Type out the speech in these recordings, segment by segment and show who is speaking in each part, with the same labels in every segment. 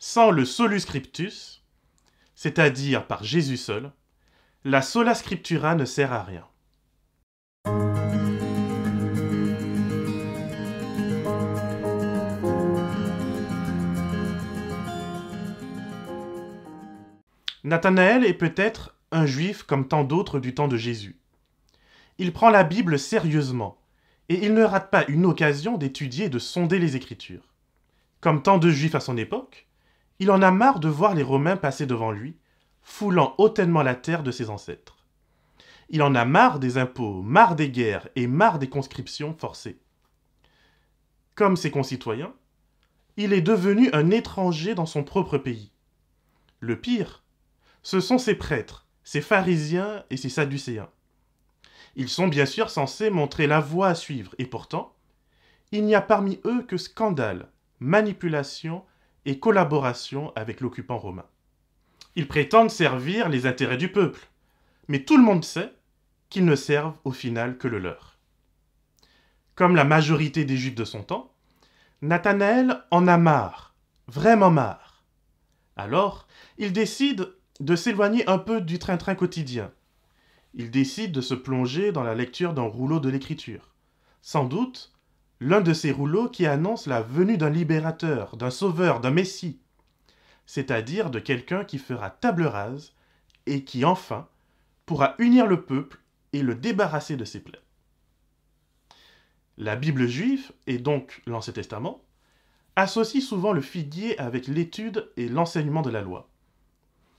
Speaker 1: Sans le solus scriptus, c'est-à-dire par Jésus seul, la sola scriptura ne sert à rien. Nathanaël est peut-être un juif comme tant d'autres du temps de Jésus. Il prend la Bible sérieusement, et il ne rate pas une occasion d'étudier et de sonder les Écritures. Comme tant de juifs à son époque, il en a marre de voir les Romains passer devant lui, foulant hautainement la terre de ses ancêtres. Il en a marre des impôts, marre des guerres et marre des conscriptions forcées. Comme ses concitoyens, il est devenu un étranger dans son propre pays. Le pire, ce sont ses prêtres, ses pharisiens et ses sadducéens. Ils sont bien sûr censés montrer la voie à suivre, et pourtant, il n'y a parmi eux que scandale, manipulation et collaboration avec l'occupant romain. Ils prétendent servir les intérêts du peuple, mais tout le monde sait qu'ils ne servent au final que le leur. Comme la majorité des juifs de son temps, Nathanaël en a marre, vraiment marre. Alors, il décide de s'éloigner un peu du train-train quotidien. Il décide de se plonger dans la lecture d'un rouleau de l'écriture. Sans doute, l'un de ces rouleaux qui annonce la venue d'un libérateur, d'un sauveur, d'un messie, c'est-à-dire de quelqu'un qui fera table rase et qui enfin pourra unir le peuple et le débarrasser de ses plaies. La Bible juive, et donc l'Ancien Testament, associe souvent le figuier avec l'étude et l'enseignement de la loi.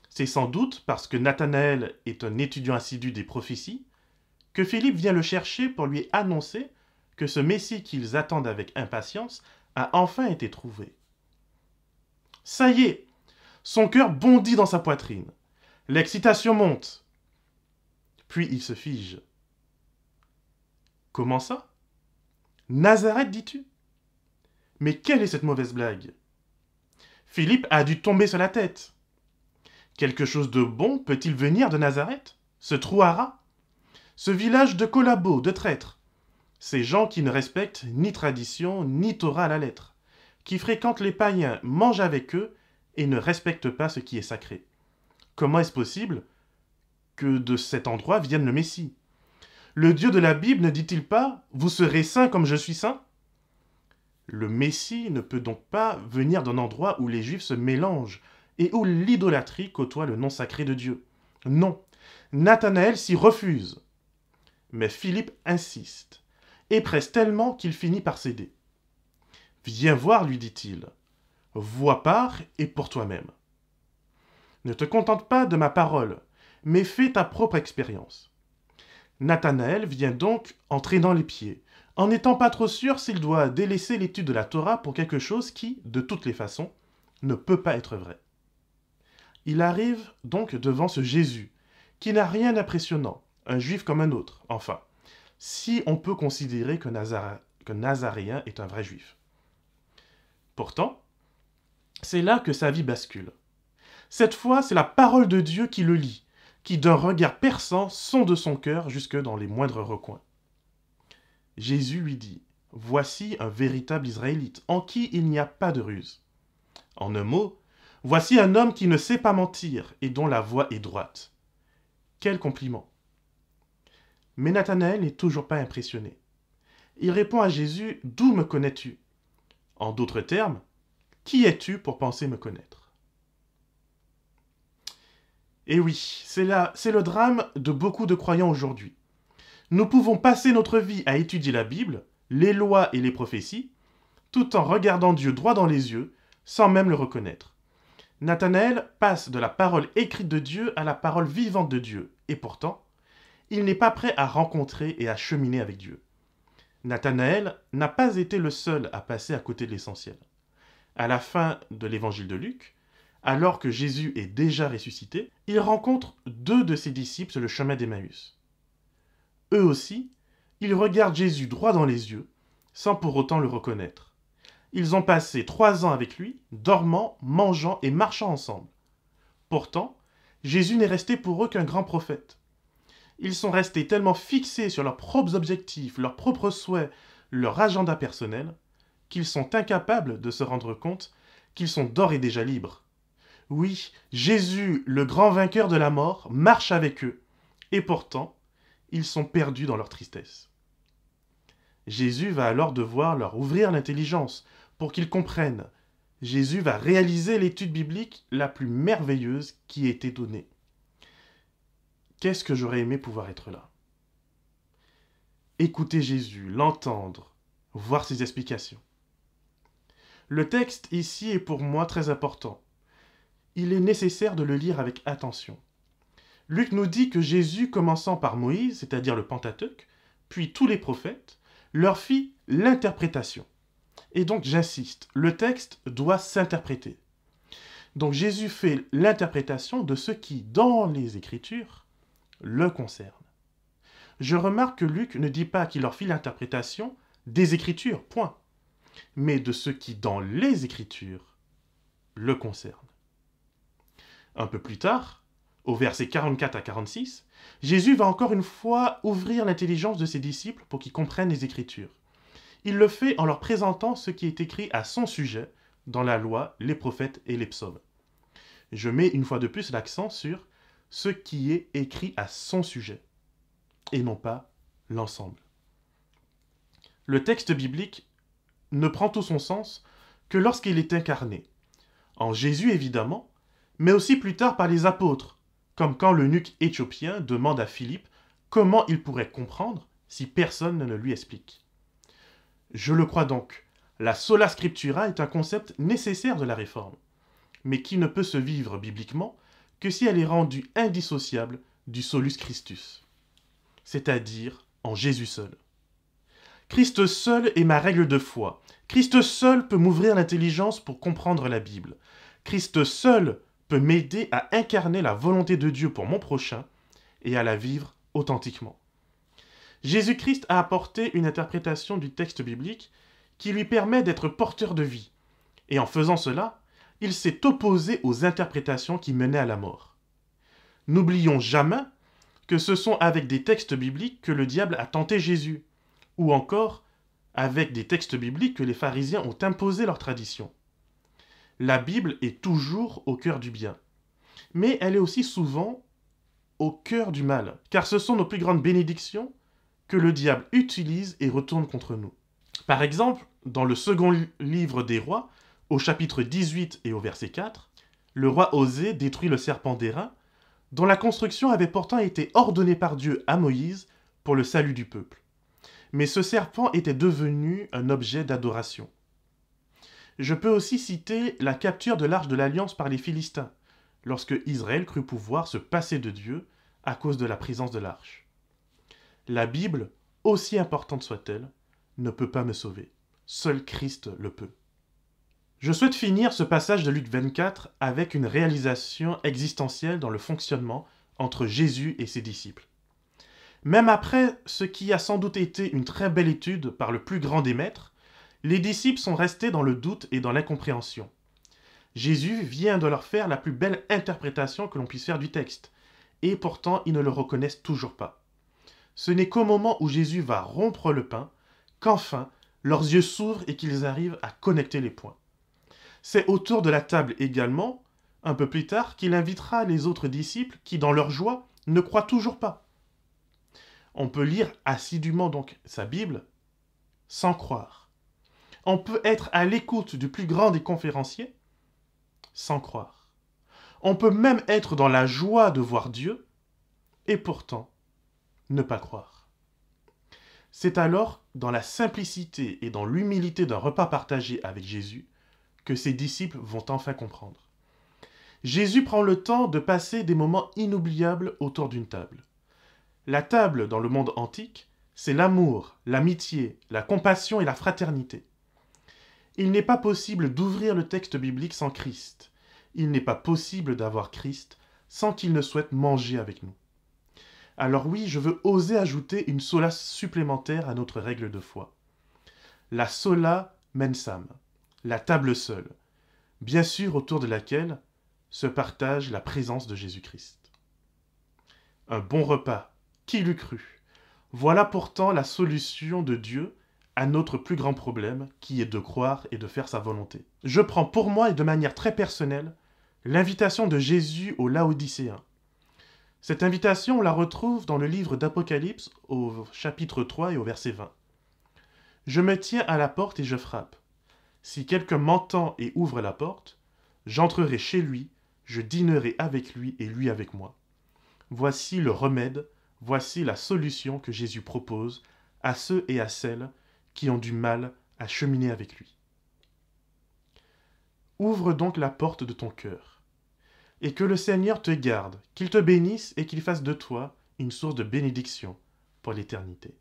Speaker 1: C'est sans doute parce que Nathanaël est un étudiant assidu des prophéties que Philippe vient le chercher pour lui annoncer que ce Messie qu'ils attendent avec impatience a enfin été trouvé. Ça y est, son cœur bondit dans sa poitrine. L'excitation monte. Puis il se fige. Comment ça? Nazareth, dis-tu? Mais quelle est cette mauvaise blague? Philippe a dû tomber sur la tête. Quelque chose de bon peut-il venir de Nazareth? Ce trou à Ce village de collabos, de traîtres? Ces gens qui ne respectent ni tradition, ni Torah à la lettre, qui fréquentent les païens, mangent avec eux et ne respectent pas ce qui est sacré. Comment est-ce possible que de cet endroit vienne le Messie? Le Dieu de la Bible ne dit-il pas Vous serez saints comme je suis saint? Le Messie ne peut donc pas venir d'un endroit où les Juifs se mélangent, et où l'idolâtrie côtoie le nom sacré de Dieu. Non, Nathanaël s'y refuse. Mais Philippe insiste, et presse tellement qu'il finit par céder. Viens voir, lui dit-il. Vois par et pour toi-même. Ne te contente pas de ma parole, mais fais ta propre expérience. Nathanaël vient donc en traînant les pieds, en n'étant pas trop sûr s'il doit délaisser l'étude de la Torah pour quelque chose qui, de toutes les façons, ne peut pas être vrai. Il arrive donc devant ce Jésus, qui n'a rien d'impressionnant, un juif comme un autre, enfin, si on peut considérer que, Nazaréen est un vrai juif. Pourtant, c'est là que sa vie bascule. Cette fois, c'est la parole de Dieu qui le lit, qui d'un regard perçant sonde son cœur jusque dans les moindres recoins. Jésus lui dit Voici un véritable Israélite, en qui il n'y a pas de ruse. En un mot, Voici un homme qui ne sait pas mentir et dont la voix est droite. Quel compliment. Mais Nathanaël n'est toujours pas impressionné. Il répond à Jésus D'où me connais-tu? En d'autres termes, qui es-tu pour penser me connaître? Et eh oui, c'est le drame de beaucoup de croyants aujourd'hui. Nous pouvons passer notre vie à étudier la Bible, les lois et les prophéties, tout en regardant Dieu droit dans les yeux, sans même le reconnaître. Nathanaël passe de la parole écrite de Dieu à la parole vivante de Dieu, et pourtant, il n'est pas prêt à rencontrer et à cheminer avec Dieu. Nathanaël n'a pas été le seul à passer à côté de l'essentiel. À la fin de l'évangile de Luc, alors que Jésus est déjà ressuscité, il rencontre deux de ses disciples sur le chemin d'Emmaüs. Eux aussi, ils regardent Jésus droit dans les yeux, sans pour autant le reconnaître. Ils ont passé trois ans avec lui, dormant, mangeant et marchant ensemble. Pourtant, Jésus n'est resté pour eux qu'un grand prophète. Ils sont restés tellement fixés sur leurs propres objectifs, leurs propres souhaits, leur agenda personnel, qu'ils sont incapables de se rendre compte qu'ils sont d'ores et déjà libres. Oui, Jésus, le grand vainqueur de la mort, marche avec eux, et pourtant, ils sont perdus dans leur tristesse. Jésus va alors devoir leur ouvrir l'intelligence pour qu'ils comprennent. Jésus va réaliser l'étude biblique la plus merveilleuse qui ait été donnée. Qu'est-ce que j'aurais aimé pouvoir être là? Écouter Jésus, l'entendre, voir ses explications. Le texte ici est pour moi très important. Il est nécessaire de le lire avec attention. Luc nous dit que Jésus, commençant par Moïse, c'est-à-dire le Pentateuque, puis tous les prophètes, leur fit l'interprétation. Et donc j'insiste, le texte doit s'interpréter. Donc Jésus fait l'interprétation de ce qui, dans les Écritures, le concerne. Je remarque que Luc ne dit pas qu'il leur fit l'interprétation des Écritures, point, mais de ce qui, dans les Écritures, le concerne. Un peu plus tard, au verset 44 à 46, Jésus va encore une fois ouvrir l'intelligence de ses disciples pour qu'ils comprennent les Écritures. Il le fait en leur présentant ce qui est écrit à son sujet dans la loi, les prophètes et les psaumes. Je mets une fois de plus l'accent sur ce qui est écrit à son sujet, et non pas l'ensemble. Le texte biblique ne prend tout son sens que lorsqu'il est incarné, en Jésus évidemment, mais aussi plus tard par les apôtres, comme quand l'eunuque éthiopien demande à Philippe comment il pourrait comprendre si personne ne le lui explique. Je le crois donc, la sola scriptura est un concept nécessaire de la réforme, mais qui ne peut se vivre bibliquement que si elle est rendue indissociable du solus Christus, c'est-à-dire en Jésus seul. Christ seul est ma règle de foi. Christ seul peut m'ouvrir l'intelligence pour comprendre la Bible. Christ seul peut m'aider à incarner la volonté de Dieu pour mon prochain et à la vivre authentiquement. Jésus-Christ a apporté une interprétation du texte biblique qui lui permet d'être porteur de vie. Et en faisant cela, il s'est opposé aux interprétations qui menaient à la mort. N'oublions jamais que ce sont avec des textes bibliques que le diable a tenté Jésus, ou encore avec des textes bibliques que les pharisiens ont imposé leur tradition la Bible est toujours au cœur du bien. Mais elle est aussi souvent au cœur du mal, car ce sont nos plus grandes bénédictions que le diable utilise et retourne contre nous. Par exemple, dans le second livre des rois, au chapitre 18 et au verset 4, le roi Osée détruit le serpent d'airain, dont la construction avait pourtant été ordonnée par Dieu à Moïse pour le salut du peuple. Mais ce serpent était devenu un objet d'adoration. Je peux aussi citer la capture de l'arche de l'Alliance par les Philistins, lorsque Israël crut pouvoir se passer de Dieu à cause de la présence de l'arche. La Bible, aussi importante soit-elle, ne peut pas me sauver. Seul Christ le peut. Je souhaite finir ce passage de Luc 24 avec une réalisation existentielle dans le fonctionnement entre Jésus et ses disciples. Même après ce qui a sans doute été une très belle étude par le plus grand des maîtres, les disciples sont restés dans le doute et dans l'incompréhension. Jésus vient de leur faire la plus belle interprétation que l'on puisse faire du texte, et pourtant ils ne le reconnaissent toujours pas. Ce n'est qu'au moment où Jésus va rompre le pain qu'enfin leurs yeux s'ouvrent et qu'ils arrivent à connecter les points. C'est autour de la table également, un peu plus tard, qu'il invitera les autres disciples qui, dans leur joie, ne croient toujours pas. On peut lire assidûment donc sa Bible sans croire on peut être à l'écoute du plus grand des conférenciers sans croire. On peut même être dans la joie de voir Dieu et pourtant ne pas croire. C'est alors dans la simplicité et dans l'humilité d'un repas partagé avec Jésus que ses disciples vont enfin comprendre. Jésus prend le temps de passer des moments inoubliables autour d'une table. La table dans le monde antique, c'est l'amour, l'amitié, la compassion et la fraternité. Il n'est pas possible d'ouvrir le texte biblique sans Christ. Il n'est pas possible d'avoir Christ sans qu'il ne souhaite manger avec nous. Alors oui, je veux oser ajouter une sola supplémentaire à notre règle de foi. La sola mensam, la table seule, bien sûr autour de laquelle se partage la présence de Jésus-Christ. Un bon repas, qui l'eût cru? Voilà pourtant la solution de Dieu à notre plus grand problème, qui est de croire et de faire sa volonté. Je prends pour moi et de manière très personnelle l'invitation de Jésus aux Laodicéens. Cette invitation, on la retrouve dans le livre d'Apocalypse au chapitre 3 et au verset 20. Je me tiens à la porte et je frappe. Si quelqu'un m'entend et ouvre la porte, j'entrerai chez lui, je dînerai avec lui et lui avec moi. Voici le remède, voici la solution que Jésus propose à ceux et à celles qui ont du mal à cheminer avec lui. Ouvre donc la porte de ton cœur, et que le Seigneur te garde, qu'il te bénisse et qu'il fasse de toi une source de bénédiction pour l'éternité.